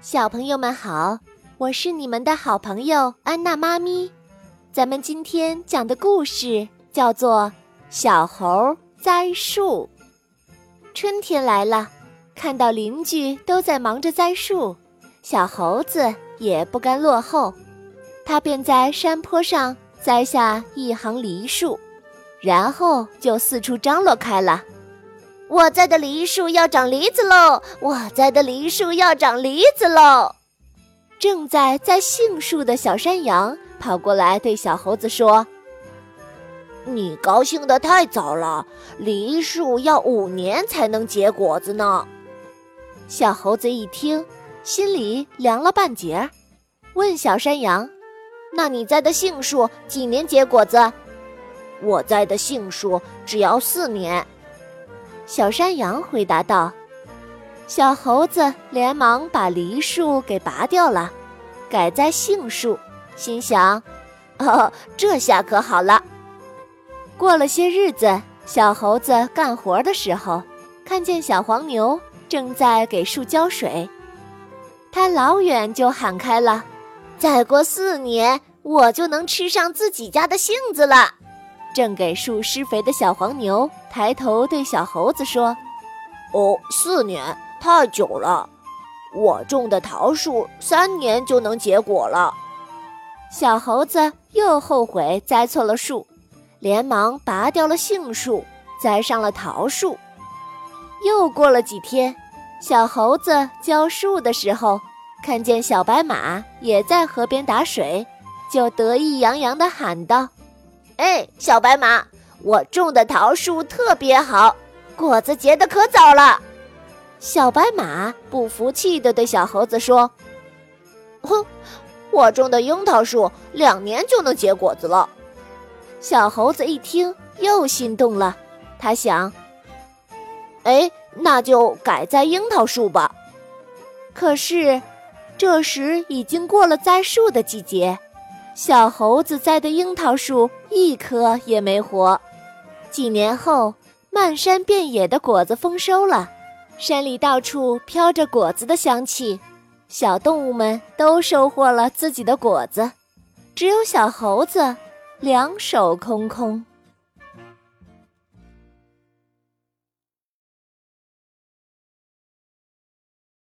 小朋友们好，我是你们的好朋友安娜妈咪。咱们今天讲的故事叫做《小猴栽树》。春天来了，看到邻居都在忙着栽树，小猴子也不甘落后，他便在山坡上栽下一行梨树，然后就四处张罗开了。我栽的梨树要长梨子喽！我栽的梨树要长梨子喽！正在栽杏树的小山羊跑过来对小猴子说：“你高兴的太早了，梨树要五年才能结果子呢。”小猴子一听，心里凉了半截，问小山羊：“那你栽的杏树几年结果子？”“我栽的杏树只要四年。”小山羊回答道：“小猴子连忙把梨树给拔掉了，改栽杏树，心想：哦，这下可好了。”过了些日子，小猴子干活的时候，看见小黄牛正在给树浇水，他老远就喊开了：“再过四年，我就能吃上自己家的杏子了。”正给树施肥的小黄牛抬头对小猴子说：“哦，四年太久了，我种的桃树三年就能结果了。”小猴子又后悔栽错了树，连忙拔掉了杏树，栽上了桃树。又过了几天，小猴子浇树的时候，看见小白马也在河边打水，就得意洋洋地喊道。哎，小白马，我种的桃树特别好，果子结的可早了。小白马不服气的对小猴子说：“哼，我种的樱桃树两年就能结果子了。”小猴子一听又心动了，他想：“哎，那就改栽樱桃树吧。”可是，这时已经过了栽树的季节。小猴子栽的樱桃树一棵也没活。几年后，漫山遍野的果子丰收了，山里到处飘着果子的香气，小动物们都收获了自己的果子，只有小猴子两手空空。